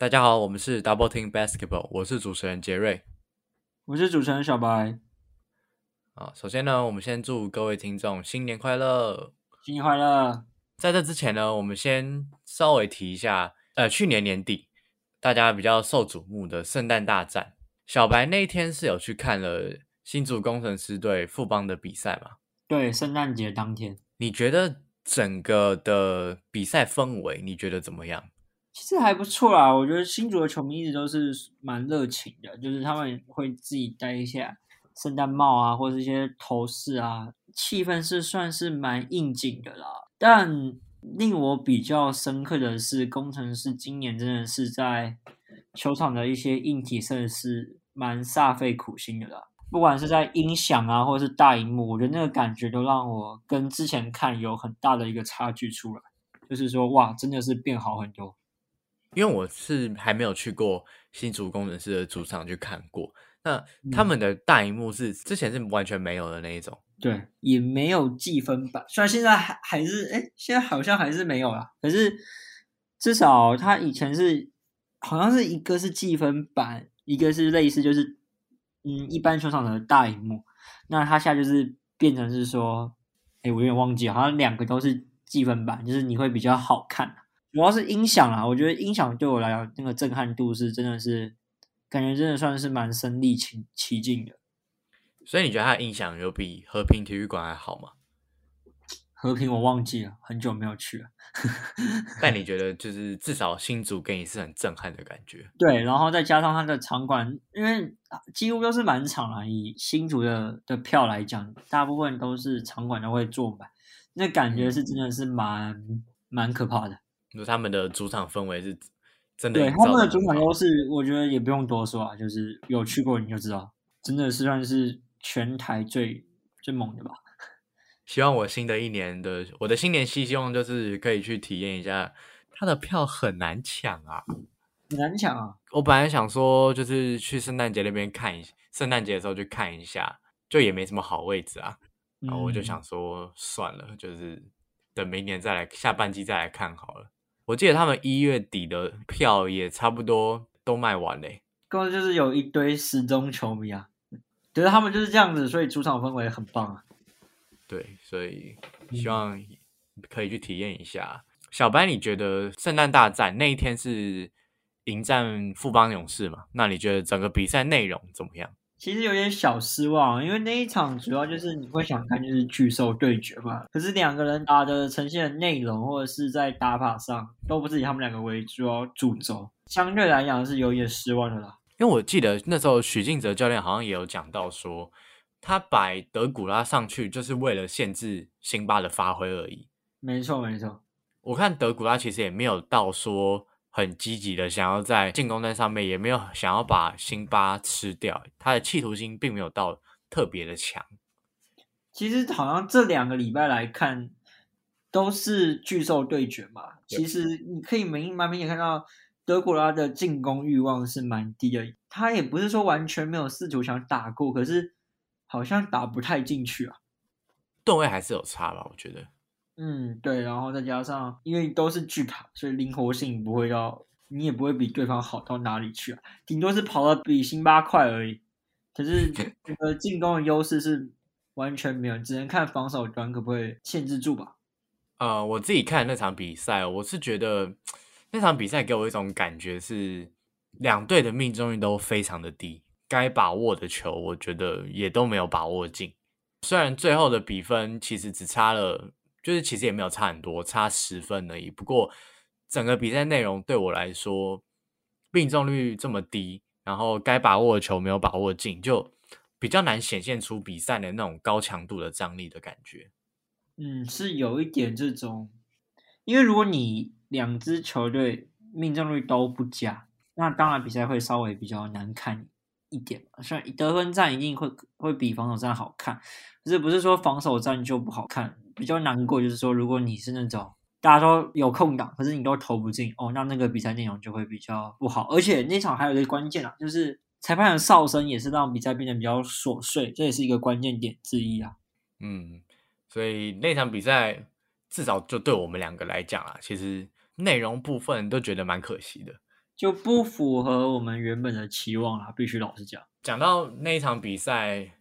大家好，我们是 Double Team Basketball，我是主持人杰瑞。我是主持人小白，啊，首先呢，我们先祝各位听众新年快乐。新年快乐！在这之前呢，我们先稍微提一下，呃，去年年底大家比较受瞩目的圣诞大战，小白那一天是有去看了新竹工程师队富邦的比赛嘛？对，圣诞节当天，你觉得整个的比赛氛围，你觉得怎么样？其实还不错啦。我觉得新竹的球迷一直都是蛮热情的，就是他们会自己戴一下圣诞帽啊，或者一些头饰啊，气氛是算是蛮应景的啦。但令我比较深刻的是，工程师今年真的是在球场的一些硬体设施蛮煞费苦心的啦。不管是在音响啊，或者是大荧幕，我觉得那个感觉都让我跟之前看有很大的一个差距出来。就是说，哇，真的是变好很多。因为我是还没有去过新竹工程师的主场去看过，那他们的大荧幕是之前是完全没有的那一种，对，也没有计分板，虽然现在还还是，哎，现在好像还是没有啦，可是至少他以前是好像是一个是计分板，一个是类似就是嗯一般球场的大荧幕，那他现在就是变成是说，哎，我有点忘记，好像两个都是计分板，就是你会比较好看。主要是音响啊，我觉得音响对我来讲，那个震撼度是真的是感觉真的算是蛮身临其其境的。所以你觉得它的音响有比和平体育馆还好吗？和平我忘记了，很久没有去了。但你觉得就是至少新竹给你是很震撼的感觉？对，然后再加上它的场馆，因为几乎都是满场啊，以新竹的的票来讲，大部分都是场馆都会坐满，那感觉是真的是蛮蛮可怕的。就他们的主场氛围是真的，对他们的主场优势，我觉得也不用多说啊，就是有去过你就知道，真的是算是全台最最猛的吧。希望我新的一年的我的新年希希望就是可以去体验一下，他的票很难抢啊，很难抢啊。我本来想说就是去圣诞节那边看一圣诞节的时候去看一下，就也没什么好位置啊，然后我就想说算了，就是等明年再来下半季再来看好了。我记得他们一月底的票也差不多都卖完嘞，根本就是有一堆时钟球迷啊，觉得他们就是这样子，所以主场氛围很棒啊。对，所以希望可以去体验一下。小白，你觉得圣诞大战那一天是迎战富邦勇士嘛？那你觉得整个比赛内容怎么样？其实有点小失望，因为那一场主要就是你会想看就是巨兽对决嘛。可是两个人打的呈现的内容或者是在打法上都不是以他们两个为主要主轴，相对来讲是有点失望的啦。因为我记得那时候许晋哲教练好像也有讲到说，他摆德古拉上去就是为了限制辛巴的发挥而已。没错没错，我看德古拉其实也没有到说。很积极的想要在进攻端上面，也没有想要把辛巴吃掉，他的企图心并没有到特别的强。其实好像这两个礼拜来看，都是巨兽对决嘛。其实你可以明蛮明显看到德古拉的进攻欲望是蛮低的，他也不是说完全没有试图想打过，可是好像打不太进去啊。段位还是有差吧，我觉得。嗯，对，然后再加上，因为都是巨卡，所以灵活性不会要，你也不会比对方好到哪里去啊，顶多是跑的比辛巴快而已。可是这个进攻的优势是完全没有，只能看防守端可不可以限制住吧。呃，我自己看那场比赛，我是觉得那场比赛给我一种感觉是，两队的命中率都非常的低，该把握的球，我觉得也都没有把握进。虽然最后的比分其实只差了。就是其实也没有差很多，差十分而已。不过整个比赛内容对我来说，命中率这么低，然后该把握的球没有把握进，就比较难显现出比赛的那种高强度的张力的感觉。嗯，是有一点这种，因为如果你两支球队命中率都不佳，那当然比赛会稍微比较难看一点。虽然得分战一定会会比防守战好看，可是不是说防守战就不好看。比较难过就是说，如果你是那种大家都有空档，可是你都投不进哦，那那个比赛内容就会比较不好。而且那场还有一个关键啊，就是裁判的哨声也是让比赛变得比较琐碎，这也是一个关键点之一啊。嗯，所以那场比赛至少就对我们两个来讲啊，其实内容部分都觉得蛮可惜的。就不符合我们原本的期望啦，必须老实讲。讲到那一场比赛，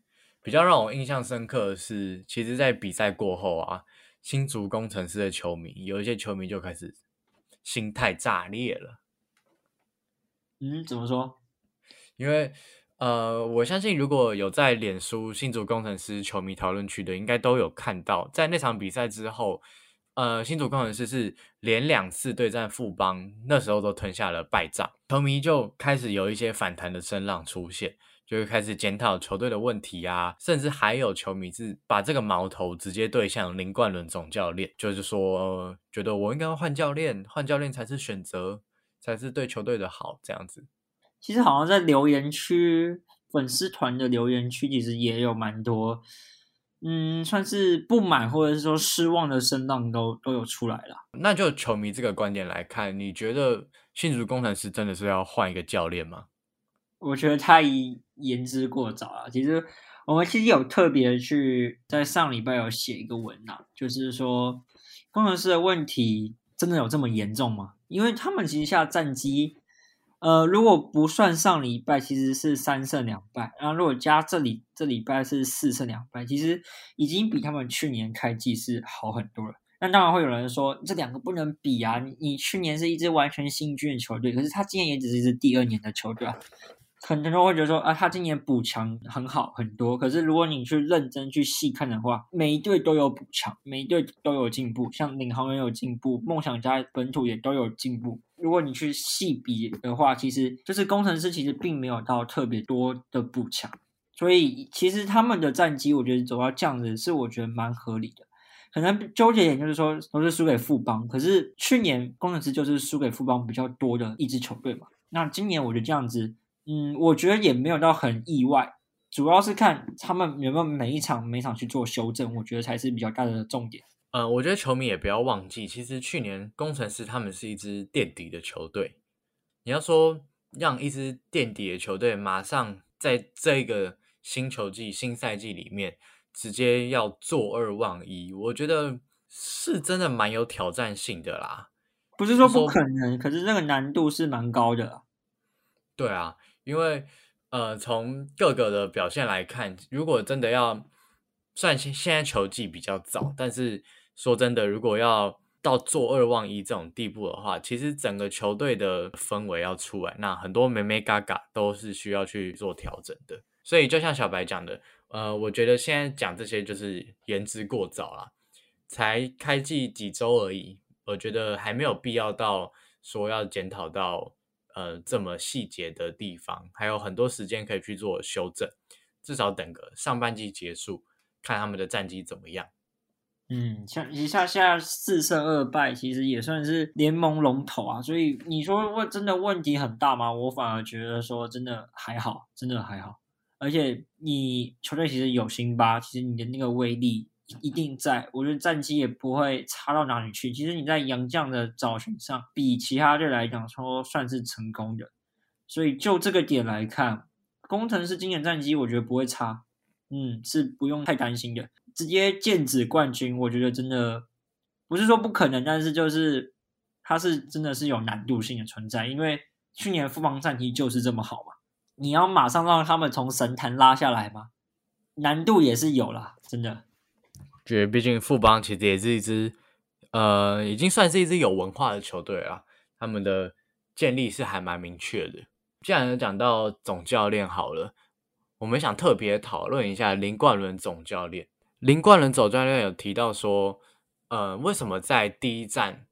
比较让我印象深刻的是，其实，在比赛过后啊，新竹工程师的球迷有一些球迷就开始心态炸裂了。嗯，怎么说？因为呃，我相信如果有在脸书新竹工程师球迷讨论区的，应该都有看到，在那场比赛之后，呃，新竹工程师是连两次对战富邦，那时候都吞下了败仗，球迷就开始有一些反弹的声浪出现，就会开始检讨球队的问题啊，甚至还有球迷是把这个矛头直接对向林冠伦总教练，就是说觉得我应该要换教练，换教练才是选择，才是对球队的好这样子。其实好像在留言区、粉丝团的留言区，其实也有蛮多，嗯，算是不满或者是说失望的声浪都都有出来了。那就球迷这个观点来看，你觉得新竹工程师真的是要换一个教练吗？我觉得太言之过早了。其实我们其实有特别去在上礼拜有写一个文啊，就是说工程师的问题真的有这么严重吗？因为他们其实下战机。呃，如果不算上礼拜，其实是三胜两败。然后如果加这里这礼拜是四胜两败，其实已经比他们去年开季是好很多了。那当然会有人说这两个不能比啊！你去年是一支完全新军的球队，可是他今年也只是一支第二年的球队啊。很多人会觉得说啊，他今年补强很好很多，可是如果你去认真去细看的话，每一队都有补强，每一队都有进步，像领航员有进步，梦想家本土也都有进步。如果你去细比的话，其实就是工程师其实并没有到特别多的补强，所以其实他们的战绩，我觉得走到这样子是我觉得蛮合理的。可能纠结点就是说都是输给富邦，可是去年工程师就是输给富邦比较多的一支球队嘛。那今年我觉得这样子。嗯，我觉得也没有到很意外，主要是看他们有没有每一场每场去做修正，我觉得才是比较大的重点。呃，我觉得球迷也不要忘记，其实去年工程师他们是一支垫底的球队。你要说让一支垫底的球队马上在这个新球季、新赛季里面直接要坐二望一，我觉得是真的蛮有挑战性的啦。不是说不可能，可是这个难度是蛮高的。对啊。因为，呃，从各个的表现来看，如果真的要算现现在球季比较早，但是说真的，如果要到做二望一这种地步的话，其实整个球队的氛围要出来，那很多美美嘎嘎都是需要去做调整的。所以就像小白讲的，呃，我觉得现在讲这些就是言之过早了，才开季几周而已，我觉得还没有必要到说要检讨到。呃，这么细节的地方，还有很多时间可以去做修正。至少等个上半季结束，看他们的战绩怎么样。嗯，像一下下四胜二败，其实也算是联盟龙头啊。所以你说问真的问题很大吗？我反而觉得说真的还好，真的还好。而且你球队其实有辛巴，其实你的那个威力。一定在，我觉得战绩也不会差到哪里去。其实你在杨将的找寻上，比其他队来讲说算是成功的。所以就这个点来看，工程师今年战绩我觉得不会差，嗯，是不用太担心的。直接剑指冠军，我觉得真的不是说不可能，但是就是它是真的是有难度性的存在。因为去年富邦战绩就是这么好嘛，你要马上让他们从神坛拉下来吗？难度也是有啦，真的。觉得毕竟富邦其实也是一支，呃，已经算是一支有文化的球队了。他们的建立是还蛮明确的。既然讲到总教练好了，我们想特别讨论一下林冠伦总教练。林冠伦总教练有提到说，呃，为什么在第一站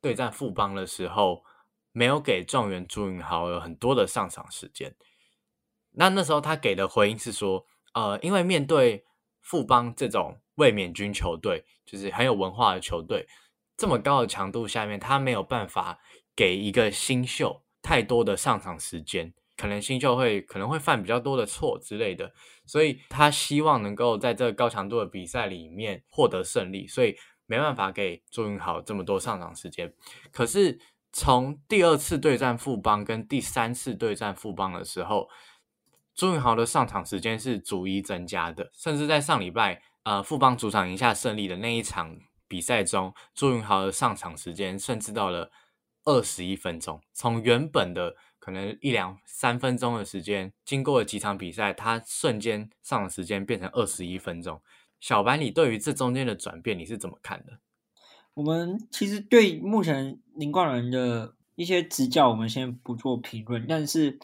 对战富邦的时候，没有给状元朱云豪有很多的上场时间？那那时候他给的回应是说，呃，因为面对富邦这种。卫冕军球队就是很有文化的球队，这么高的强度下面，他没有办法给一个新秀太多的上场时间，可能新秀会可能会犯比较多的错之类的，所以他希望能够在这个高强度的比赛里面获得胜利，所以没办法给朱云豪这么多上场时间。可是从第二次对战富邦跟第三次对战富邦的时候，朱云豪的上场时间是逐一增加的，甚至在上礼拜。呃，富邦主场赢下胜利的那一场比赛中，朱云豪的上场时间甚至到了二十一分钟，从原本的可能一两三分钟的时间，经过了几场比赛，他瞬间上的时间变成二十一分钟。小白，你对于这中间的转变，你是怎么看的？我们其实对目前林冠伦的一些执教，我们先不做评论，但是。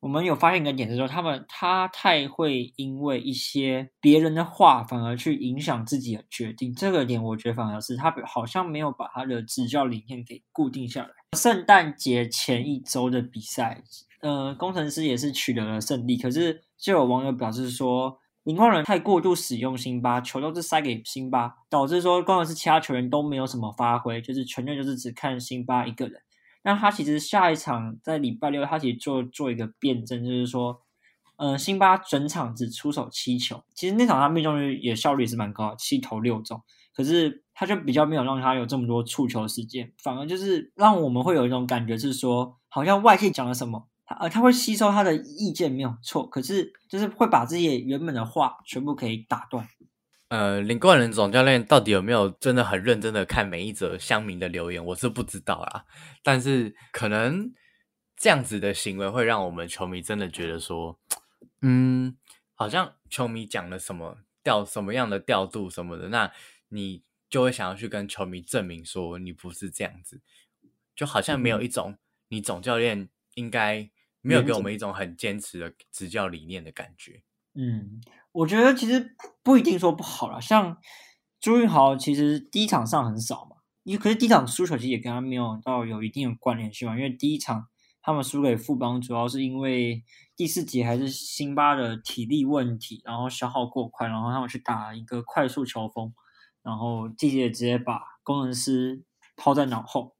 我们有发现一个点是说，他们他太会因为一些别人的话，反而去影响自己的决定。这个点我觉得反而是他好像没有把他的执教理念给固定下来。圣诞节前一周的比赛，呃，工程师也是取得了胜利。可是就有网友表示说，林冠伦太过度使用辛巴，球都是塞给辛巴，导致说工程师其他球员都没有什么发挥，就是全队就是只看辛巴一个人。那他其实下一场在礼拜六，他其实做做一个辩证，就是说，嗯，辛巴整场只出手七球，其实那场他命中率也效率是蛮高，七投六中，可是他就比较没有让他有这么多触球时间，反而就是让我们会有一种感觉是说，好像外界讲了什么，他呃他会吸收他的意见没有错，可是就是会把这些原本的话全部可以打断。呃，林冠仁总教练到底有没有真的很认真的看每一则乡民的留言，我是不知道啦。但是可能这样子的行为会让我们球迷真的觉得说，嗯，好像球迷讲了什么调什么样的调度什么的，那你就会想要去跟球迷证明说你不是这样子，就好像没有一种你总教练应该没有给我们一种很坚持的执教理念的感觉。嗯。我觉得其实不一定说不好了，像朱云豪其实第一场上很少嘛，因为可是第一场输球其实也跟他没有到有一定的关联性嘛，因为第一场他们输给富邦，主要是因为第四节还是辛巴的体力问题，然后消耗过快，然后他们去打一个快速球风，然后季节直接把工程师抛在脑后。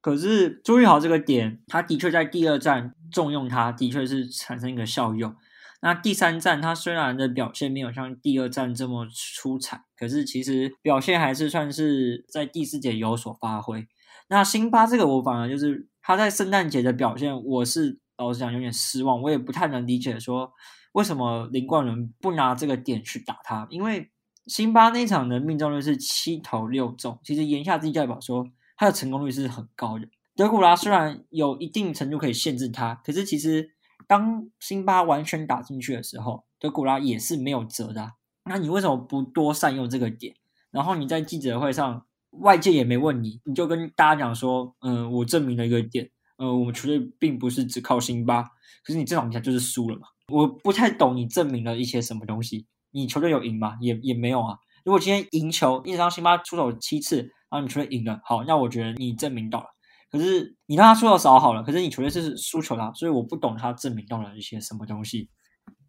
可是朱玉豪这个点，他的确在第二站重用他，的确是产生一个效用。那第三站他虽然的表现没有像第二站这么出彩，可是其实表现还是算是在第四节有所发挥。那辛巴这个我反而就是他在圣诞节的表现，我是老实讲有点失望，我也不太能理解说为什么林冠伦不拿这个点去打他，因为辛巴那场的命中率是七投六中，其实言下之意代表说他的成功率是很高的。德古拉虽然有一定程度可以限制他，可是其实。当辛巴完全打进去的时候，德古拉也是没有辙的。那你为什么不多善用这个点？然后你在记者会上，外界也没问你，你就跟大家讲说：“嗯，我证明了一个点，呃，我们球队并不是只靠辛巴。可是你这场比赛就是输了嘛？我不太懂你证明了一些什么东西。你球队有赢吗？也也没有啊。如果今天赢球，一直让辛巴出手七次，然后你球队赢了，好，那我觉得你证明到了。”可是你让他出的少好了，可是你球队是输球了，所以我不懂他证明到了一些什么东西。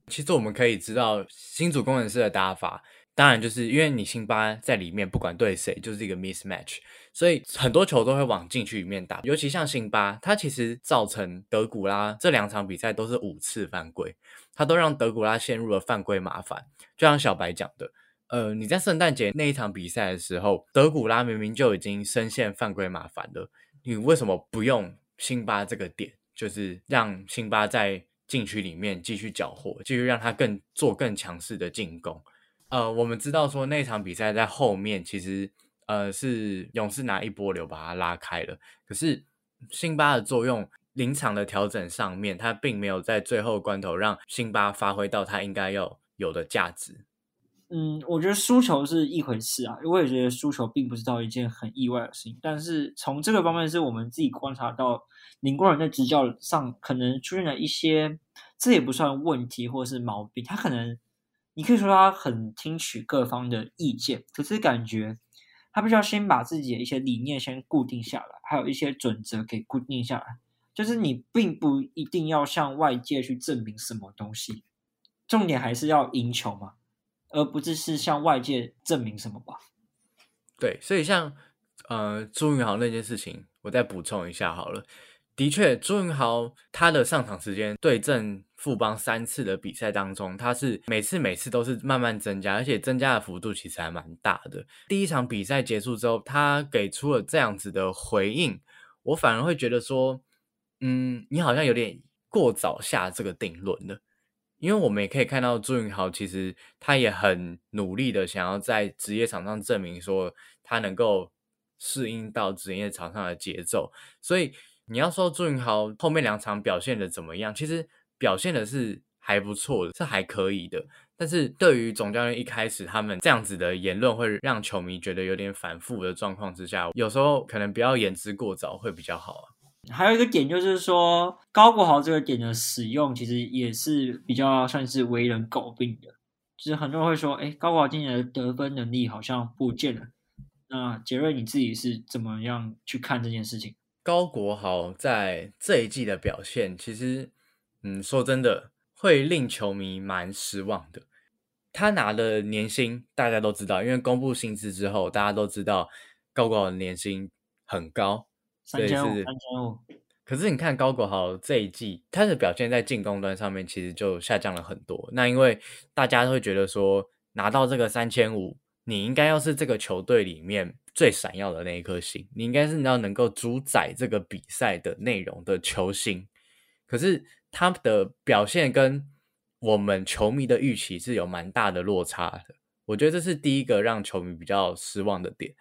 其实我们可以知道，新组工程师的打法，当然就是因为你辛巴在里面，不管对谁就是一个 mismatch，所以很多球都会往禁区里面打。尤其像辛巴，他其实造成德古拉这两场比赛都是五次犯规，他都让德古拉陷入了犯规麻烦。就像小白讲的，呃，你在圣诞节那一场比赛的时候，德古拉明明就已经深陷犯规麻烦了。你为什么不用辛巴这个点，就是让辛巴在禁区里面继续缴获，继续让他更做更强势的进攻？呃，我们知道说那场比赛在后面其实呃是勇士拿一波流把他拉开了，可是辛巴的作用临场的调整上面，他并没有在最后关头让辛巴发挥到他应该要有的价值。嗯，我觉得输球是一回事啊，我也觉得输球并不是到一件很意外的事情。但是从这个方面，是我们自己观察到林冠人在执教上可能出现了一些，这也不算问题或是毛病。他可能你可以说他很听取各方的意见，可是感觉他必须要先把自己的一些理念先固定下来，还有一些准则给固定下来。就是你并不一定要向外界去证明什么东西，重点还是要赢球嘛。而不只是向外界证明什么吧？对，所以像呃朱云豪那件事情，我再补充一下好了。的确，朱云豪他的上场时间对阵富邦三次的比赛当中，他是每次每次都是慢慢增加，而且增加的幅度其实还蛮大的。第一场比赛结束之后，他给出了这样子的回应，我反而会觉得说，嗯，你好像有点过早下这个定论了。因为我们也可以看到朱云豪，其实他也很努力的想要在职业场上证明说他能够适应到职业场上的节奏。所以你要说朱云豪后面两场表现的怎么样，其实表现的是还不错的，是还可以的。但是对于总教练一开始他们这样子的言论，会让球迷觉得有点反复的状况之下，有时候可能不要言之过早会比较好啊。还有一个点就是说，高国豪这个点的使用，其实也是比较算是为人诟病的。就是很多人会说，哎，高国豪今年的得分能力好像不见了。那杰瑞你自己是怎么样去看这件事情？高国豪在这一季的表现，其实，嗯，说真的，会令球迷蛮失望的。他拿的年薪大家都知道，因为公布薪资之后，大家都知道高国豪的年薪很高，三千五，三千五。可是你看高国豪这一季，他的表现在进攻端上面其实就下降了很多。那因为大家会觉得说，拿到这个三千五，你应该要是这个球队里面最闪耀的那一颗星，你应该是要能够主宰这个比赛的内容的球星。可是他的表现跟我们球迷的预期是有蛮大的落差的，我觉得这是第一个让球迷比较失望的点。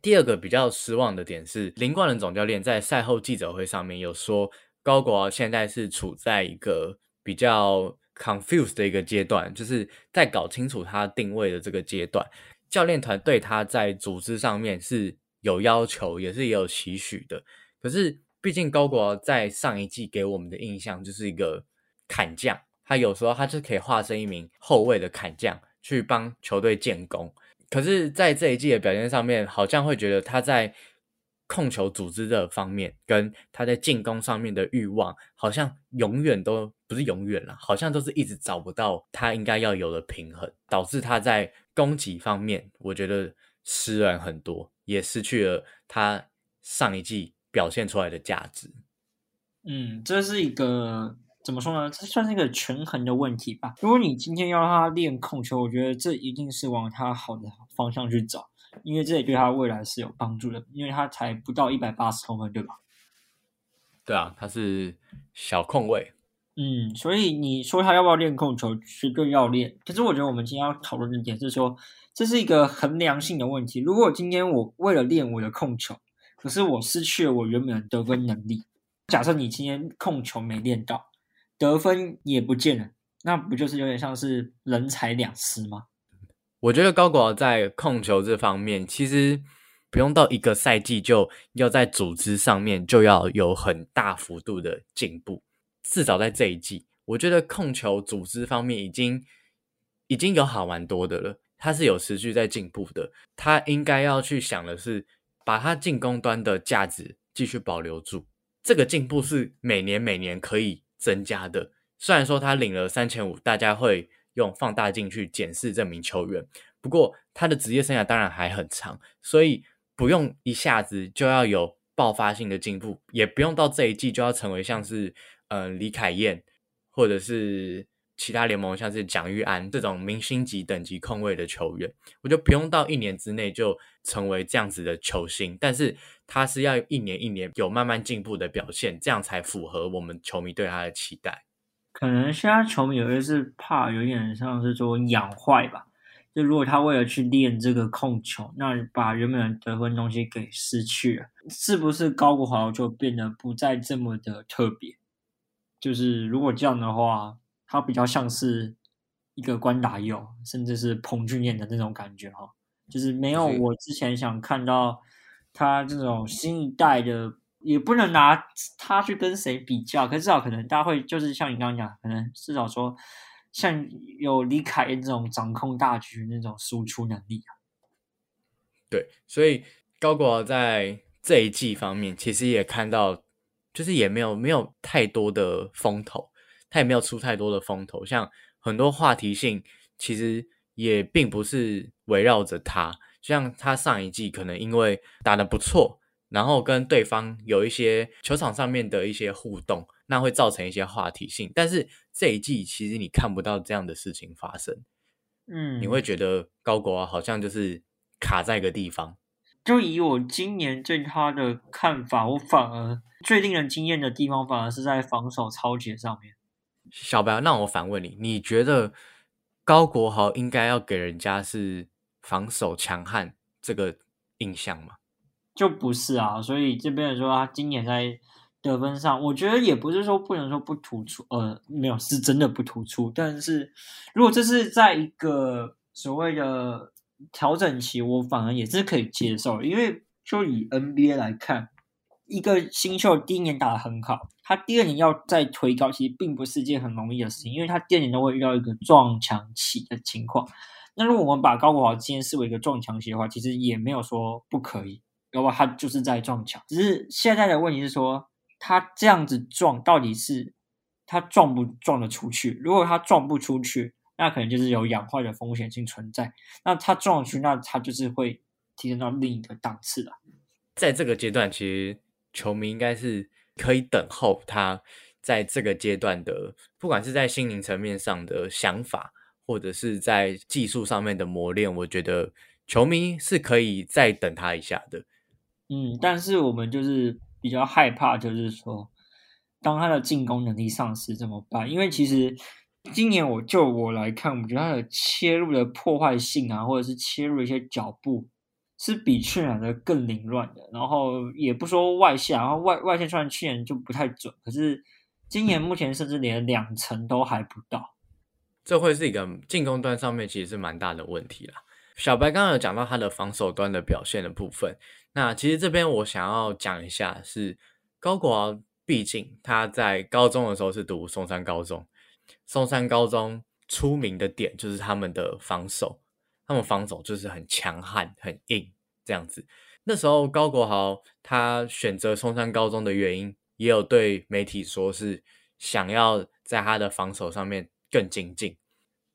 第二个比较失望的点是，林冠伦总教练在赛后记者会上面有说，高国豪现在是处在一个比较 confused 的一个阶段，就是在搞清楚他定位的这个阶段。教练团对他在组织上面是有要求，也是也有期许的。可是，毕竟高国豪在上一季给我们的印象就是一个砍将。他有时候他就可以化身一名后卫的砍将，去帮球队建功。可是，在这一季的表现上面，好像会觉得他在控球组织的方面，跟他在进攻上面的欲望，好像永远都不是永远了，好像都是一直找不到他应该要有的平衡，导致他在攻击方面，我觉得失然很多，也失去了他上一季表现出来的价值。嗯，这是一个。怎么说呢？这算是一个权衡的问题吧。如果你今天要让他练控球，我觉得这一定是往他好的方向去找，因为这也对他未来是有帮助的。因为他才不到一百八十公分，对吧？对啊，他是小控位。嗯，所以你说他要不要练控球，绝对要练。可是我觉得我们今天要讨论的点是说，这是一个衡量性的问题。如果今天我为了练我的控球，可是我失去了我原本的得分能力，假设你今天控球没练到。得分也不见了，那不就是有点像是人财两失吗？我觉得高国豪在控球这方面，其实不用到一个赛季就要在组织上面就要有很大幅度的进步。至少在这一季，我觉得控球组织方面已经已经有好蛮多的了。他是有持续在进步的，他应该要去想的是把他进攻端的价值继续保留住。这个进步是每年每年可以。增加的，虽然说他领了三千五，大家会用放大镜去检视这名球员，不过他的职业生涯当然还很长，所以不用一下子就要有爆发性的进步，也不用到这一季就要成为像是呃李凯燕或者是其他联盟像是蒋玉安这种明星级等级控卫的球员，我就不用到一年之内就成为这样子的球星，但是。他是要一年一年有慢慢进步的表现，这样才符合我们球迷对他的期待。可能现在球迷有些是怕有点像是说养坏吧，就如果他为了去练这个控球，那把原本的得分东西给失去了，是不是高国豪就变得不再这么的特别？就是如果这样的话，他比较像是一个关达佑，甚至是彭俊彦的那种感觉哈，就是没有我之前想看到。他这种新一代的也不能拿他去跟谁比较，可至少可能大家会就是像你刚刚讲，可能至少说像有李凯恩这种掌控大局那种输出能力啊。对，所以高国在这一季方面其实也看到，就是也没有没有太多的风头，他也没有出太多的风头，像很多话题性其实也并不是围绕着他。像他上一季可能因为打得不错，然后跟对方有一些球场上面的一些互动，那会造成一些话题性。但是这一季其实你看不到这样的事情发生，嗯，你会觉得高国好像就是卡在一个地方。就以我今年对他的看法，我反而最令人惊艳的地方，反而是在防守超节上面。小白，那我反问你，你觉得高国豪应该要给人家是？防守强悍这个印象吗？就不是啊。所以这边说他今年在得分上，我觉得也不是说不能说不突出，呃，没有是真的不突出。但是如果这是在一个所谓的调整期，我反而也是可以接受，因为就以 NBA 来看，一个新秀第一年打得很好，他第二年要再推高，其实并不是一件很容易的事情，因为他第二年都会遇到一个撞墙期的情况。那如果我们把高国豪今天视为一个撞墙期的话，其实也没有说不可以，要不他就是在撞墙，只是现在的问题是说。他这样子撞，到底是他撞不撞得出去？如果他撞不出去，那可能就是有氧化的风险性存在。那他撞出去，那他就是会提升到另一个档次了。在这个阶段，其实球迷应该是可以等候他在这个阶段的，不管是在心灵层面上的想法，或者是在技术上面的磨练，我觉得球迷是可以再等他一下的。嗯，但是我们就是。比较害怕，就是说，当他的进攻能力丧失怎么办？因为其实今年我就我来看，我觉得他的切入的破坏性啊，或者是切入一些脚步，是比去年的更凌乱的。然后也不说外线，然后外外线虽然去年就不太准，可是今年目前甚至连两成都还不到。这会是一个进攻端上面其实是蛮大的问题啦。小白刚刚有讲到他的防守端的表现的部分。那其实这边我想要讲一下，是高国豪，毕竟他在高中的时候是读松山高中，松山高中出名的点就是他们的防守，他们防守就是很强悍、很硬这样子。那时候高国豪他选择松山高中的原因，也有对媒体说是想要在他的防守上面更精进。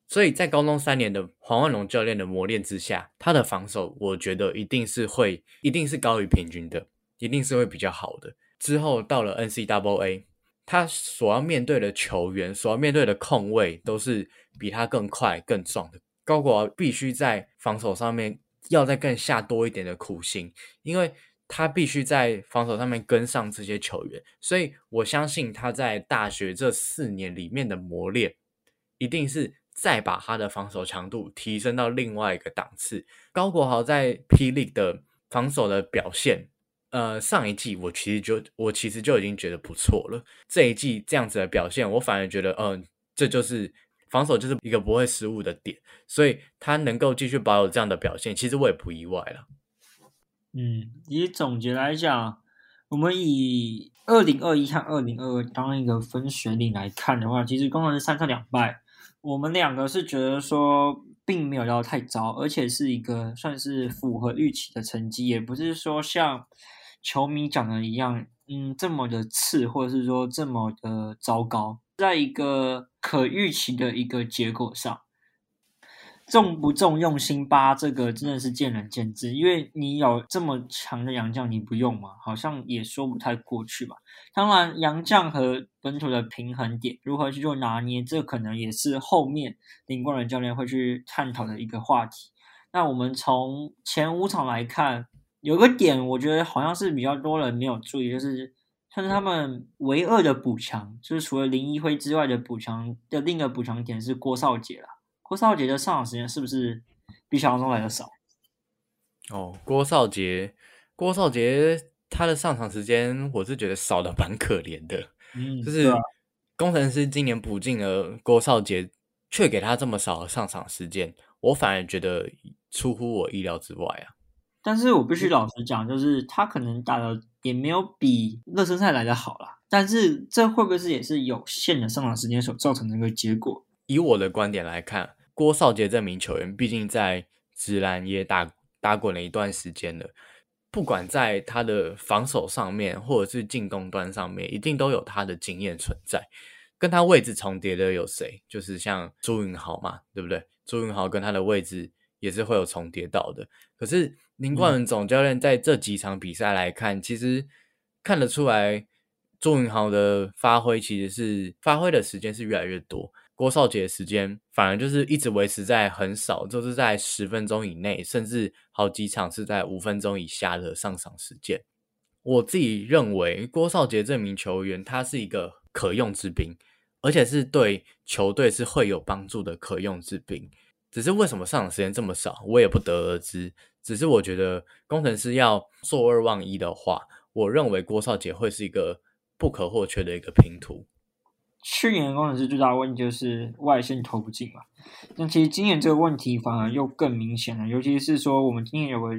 所以在高中三年的黄万龙教练的磨练之下，他的防守我觉得一定是会，一定是高于平均的，一定是会比较好的。之后到了 N C W A，他所要面对的球员，所要面对的控卫都是比他更快、更壮的。高国豪必须在防守上面要再更下多一点的苦心，因为他必须在防守上面跟上这些球员。所以我相信他在大学这四年里面的磨练，一定是。再把他的防守强度提升到另外一个档次。高国豪在霹雳的防守的表现，呃，上一季我其实就我其实就已经觉得不错了。这一季这样子的表现，我反而觉得，嗯，这就是防守就是一个不会失误的点，所以他能够继续保有这样的表现，其实我也不意外了。嗯，以总结来讲，我们以二零二一和二零二二当一个分水岭来看的话，其实工程是三胜两败。我们两个是觉得说，并没有要太糟，而且是一个算是符合预期的成绩，也不是说像球迷讲的一样，嗯，这么的次，或者是说这么的糟糕，在一个可预期的一个结果上。重不重用心八，这个真的是见仁见智。因为你有这么强的洋将，你不用吗？好像也说不太过去吧。当然，洋将和本土的平衡点如何去做拿捏，这可能也是后面林冠伦教练会去探讨的一个话题。那我们从前五场来看，有个点我觉得好像是比较多人没有注意，就是算是他们唯二的补强，就是除了林一辉之外的补强的另一个补强点是郭少杰了。郭少杰的上场时间是不是比想象中来的少？哦，郭少杰，郭少杰他的上场时间，我是觉得少的蛮可怜的。嗯，就是工程师今年补进了郭少杰，却给他这么少的上场时间，我反而觉得出乎我意料之外啊。但是我必须老实讲，就是他可能打的也没有比热身赛来的好啦。但是这会不会是也是有限的上场时间所造成的一个结果？以我的观点来看。郭少杰这名球员，毕竟在直男也打打滚了一段时间了，不管在他的防守上面，或者是进攻端上面，一定都有他的经验存在。跟他位置重叠的有谁？就是像朱云豪嘛，对不对？朱云豪跟他的位置也是会有重叠到的。可是林冠文总教练在这几场比赛来看，其实看得出来，朱云豪的发挥其实是发挥的时间是越来越多。郭少杰的时间反而就是一直维持在很少，就是在十分钟以内，甚至好几场是在五分钟以下的上场时间。我自己认为郭少杰这名球员他是一个可用之兵，而且是对球队是会有帮助的可用之兵。只是为什么上场时间这么少，我也不得而知。只是我觉得工程师要坐二望一的话，我认为郭少杰会是一个不可或缺的一个拼图。去年的工程师最大的问题就是外线投不进嘛，那其实今年这个问题反而又更明显了，尤其是说我们今年有个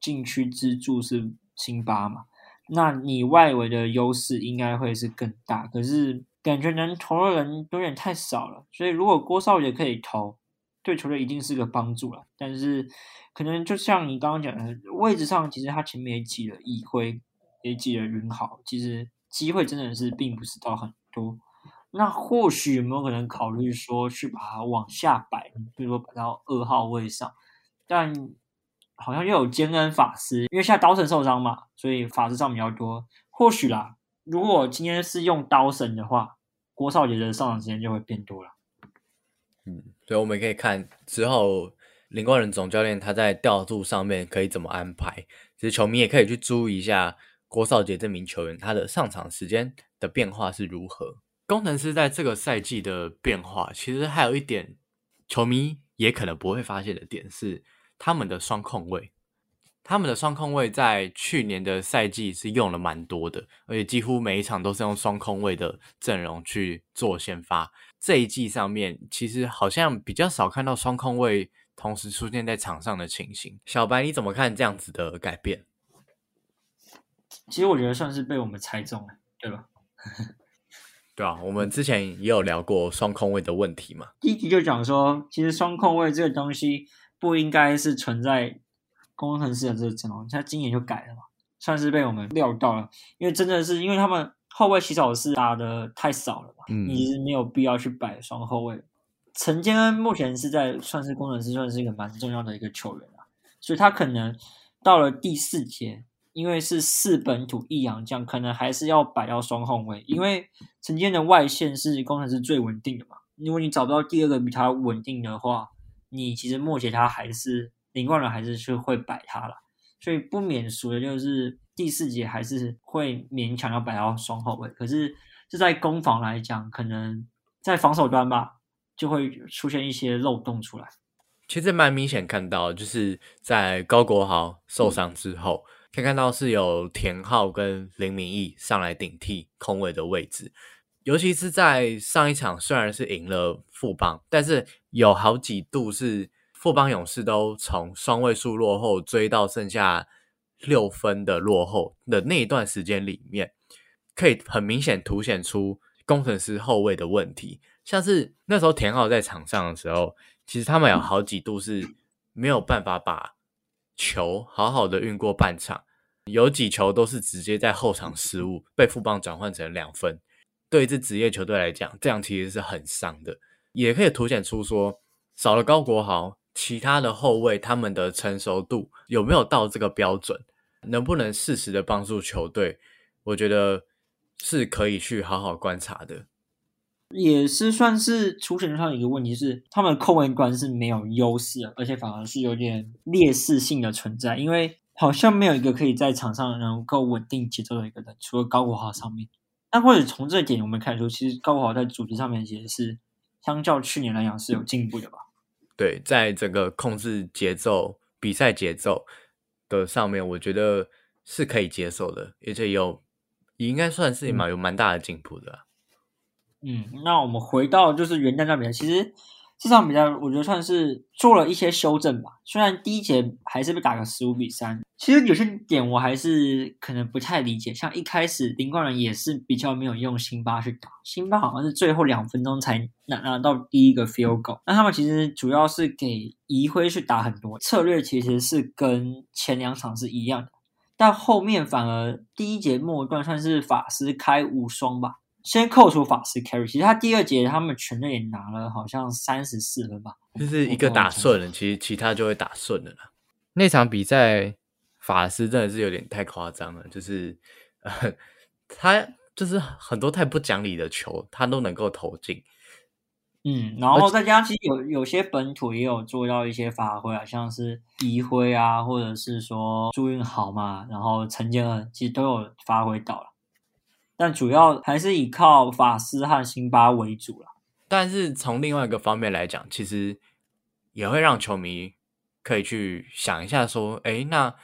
禁区支柱是辛巴嘛，那你外围的优势应该会是更大，可是感觉能投的人有点太少了，所以如果郭少杰可以投，对球队一定是个帮助了，但是。可能就像你刚刚讲的，位置上其实他前面也挤了易辉，也挤了云豪，其实机会真的是并不是到很多。那或许有没有可能考虑说去把它往下摆，比如说摆到二号位上？但好像又有坚恩法师，因为现在刀神受伤嘛，所以法师上比较多。或许啦，如果今天是用刀神的话，郭少杰的上场时间就会变多了。嗯，所以我们可以看之后。林冠仁总教练他在调度上面可以怎么安排？其实球迷也可以去注意一下郭少杰这名球员他的上场时间的变化是如何。工程师在这个赛季的变化，其实还有一点球迷也可能不会发现的点是他们的双控位。他们的双控位在去年的赛季是用了蛮多的，而且几乎每一场都是用双控位的阵容去做先发。这一季上面其实好像比较少看到双控位。同时出现在场上的情形，小白你怎么看这样子的改变？其实我觉得算是被我们猜中了，对吧？对啊，我们之前也有聊过双控位的问题嘛。第一集就讲说，其实双控位这个东西不应该是存在工程师的这个阵容，他今年就改了嘛，算是被我们料到了。因为真的是因为他们后卫洗手是打的太少了嘛，你是没有必要去摆双后卫。陈建恩目前是在算是工程师，算是一个蛮重要的一个球员啊，所以他可能到了第四节，因为是四本土一洋将，可能还是要摆到双后卫，因为陈建的外线是工程师最稳定的嘛。如果你找不到第二个比他稳定的话，你其实末节他还是林冠伦还是是会摆他了，所以不免俗的就是第四节还是会勉强要摆到双后卫。可是这在攻防来讲，可能在防守端吧。就会出现一些漏洞出来。其实蛮明显看到，就是在高国豪受伤之后，可以看到是有田浩跟林明义上来顶替空位的位置。尤其是在上一场，虽然是赢了富邦，但是有好几度是富邦勇士都从双位数落后追到剩下六分的落后的那一段时间里面，可以很明显凸显出工程师后卫的问题。像是那时候田浩在场上的时候，其实他们有好几度是没有办法把球好好的运过半场，有几球都是直接在后场失误，被副棒转换成两分。对一支职业球队来讲，这样其实是很伤的，也可以凸显出说少了高国豪，其他的后卫他们的成熟度有没有到这个标准，能不能适时的帮助球队，我觉得是可以去好好观察的。也是算是出现上一个问题，是他们控卫端是没有优势，而且反而是有点劣势性的存在，因为好像没有一个可以在场上能够稳定节奏的一个人，除了高国豪上面。那或者从这点我们看出，其实高国豪在组织上面其实是相较去年来讲是有进步的吧？对，在整个控制节奏、比赛节奏的上面，我觉得是可以接受的，而且有也应该算是蛮有蛮大的进步的。嗯，那我们回到就是元旦那比赛，其实这场比赛我觉得算是做了一些修正吧。虽然第一节还是被打个十五比三，其实有些点我还是可能不太理解。像一开始林冠人也是比较没有用辛巴去打，辛巴好像是最后两分钟才拿拿到第一个 field goal。那他们其实主要是给移辉去打很多策略，其实是跟前两场是一样的，但后面反而第一节末段算是法师开五双吧。先扣除法师 carry，其实他第二节他们全队也拿了好像三十四分吧，就是一个打顺了，其实其他就会打顺了啦。那场比赛法师真的是有点太夸张了，就是呃，他就是很多太不讲理的球，他都能够投进。嗯，然后再加上其实有有些本土也有做到一些发挥啊，像是移辉啊，或者是说朱运豪嘛，然后陈建恩其实都有发挥到了。但主要还是以靠法师和辛巴为主了。但是从另外一个方面来讲，其实也会让球迷可以去想一下，说，哎，那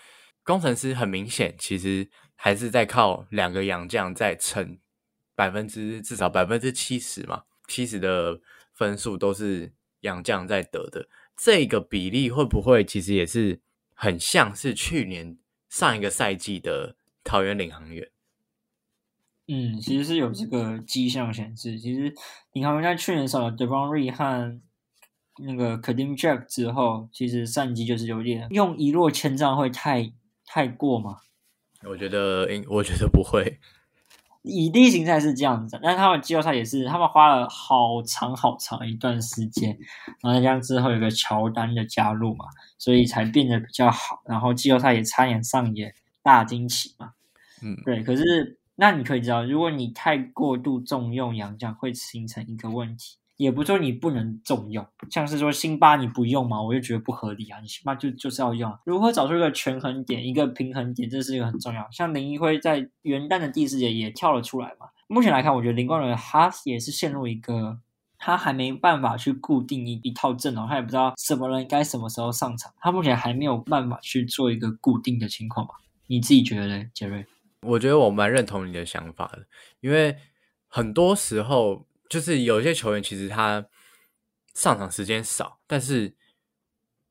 工程师很明显其实还是在靠两个洋将在撑百分之至少百分之七十嘛，七十的分数都是洋将在得的，这个比例会不会其实也是很像是去年上一个赛季的桃园领航员？嗯，其实是有这个迹象显示，其实领航员在去年少了 Devon r e 和那个 Kadim Jack 之后，其实战绩就是有点用一落千丈，会太太过吗？我觉得，应我觉得不会。以例行赛是这样子，但他们季后赛也是，他们花了好长好长一段时间，然后再加上之后有个乔丹的加入嘛，所以才变得比较好。然后季后赛也差点上演大惊喜嘛。嗯，对。可是那你可以知道，如果你太过度重用杨将，会形成一个问题。也不说你不能重用，像是说辛巴你不用嘛，我就觉得不合理啊。你辛巴就就是要用，如何找出一个权衡点、一个平衡点，这是一个很重要。像林一辉在元旦的第四节也跳了出来嘛。目前来看，我觉得林冠伦他也是陷入一个他还没办法去固定一一套阵容，他也不知道什么人该什么时候上场，他目前还没有办法去做一个固定的情况嘛。你自己觉得呢，杰瑞？我觉得我蛮认同你的想法的，因为很多时候。就是有些球员，其实他上场时间少，但是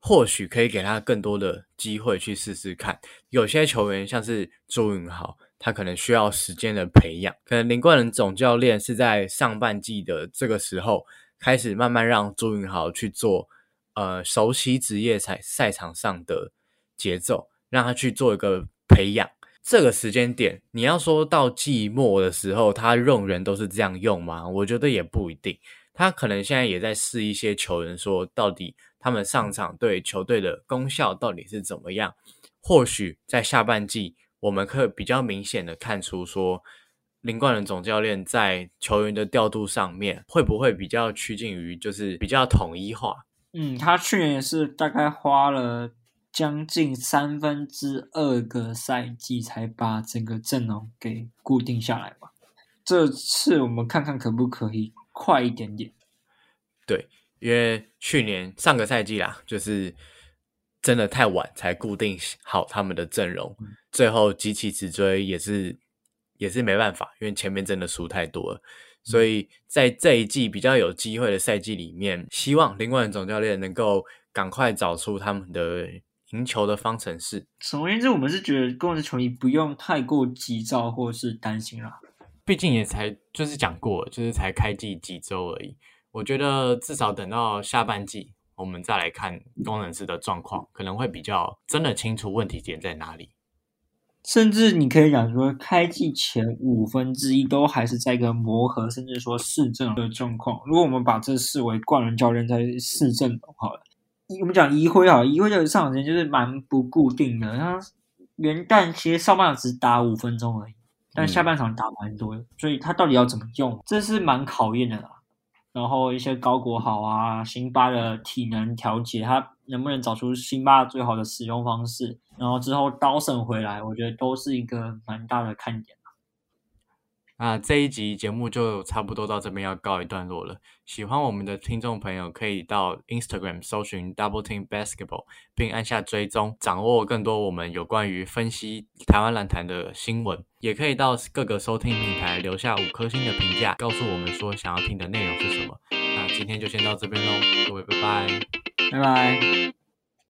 或许可以给他更多的机会去试试看。有些球员像是朱云豪，他可能需要时间的培养。可能林冠仁总教练是在上半季的这个时候开始慢慢让朱云豪去做，呃，熟悉职业赛赛场上的节奏，让他去做一个培养。这个时间点，你要说到季末的时候，他用人都是这样用吗？我觉得也不一定。他可能现在也在试一些球员，说到底他们上场对球队的功效到底是怎么样。或许在下半季，我们可以比较明显的看出，说林冠伦总教练在球员的调度上面，会不会比较趋近于就是比较统一化？嗯，他去年也是大概花了。将近三分之二个赛季才把整个阵容给固定下来吧。这次我们看看可不可以快一点点。对，因为去年上个赛季啦，就是真的太晚才固定好他们的阵容，最后急起直追也是也是没办法，因为前面真的输太多了。所以在这一季比较有机会的赛季里面，希望林冠总教练能够赶快找出他们的。赢球的方程式。总而言之，我们是觉得公牛球迷不用太过急躁或是担心啦。毕竟也才就是讲过，就是才开季几周而已。我觉得至少等到下半季，我们再来看工程师的状况，可能会比较真的清楚问题点在哪里。甚至你可以讲说，开季前五分之一都还是在一个磨合，甚至说市政的状况。如果我们把这视为冠伦教练在试阵好了。我们讲一辉啊，一辉的上场时间就是蛮不固定的。他元旦其实上半场只打五分钟而已，但下半场打蛮多的，所以他到底要怎么用，这是蛮考验的啦。然后一些高国豪啊、辛巴的体能调节，他能不能找出辛巴最好的使用方式？然后之后刀神回来，我觉得都是一个蛮大的看点。那这一集节目就差不多到这边要告一段落了。喜欢我们的听众朋友可以到 Instagram 搜寻 Double Team Basketball，并按下追踪，掌握更多我们有关于分析台湾篮坛的新闻。也可以到各个收听平台留下五颗星的评价，告诉我们说想要听的内容是什么。那今天就先到这边喽，各位拜拜，拜拜。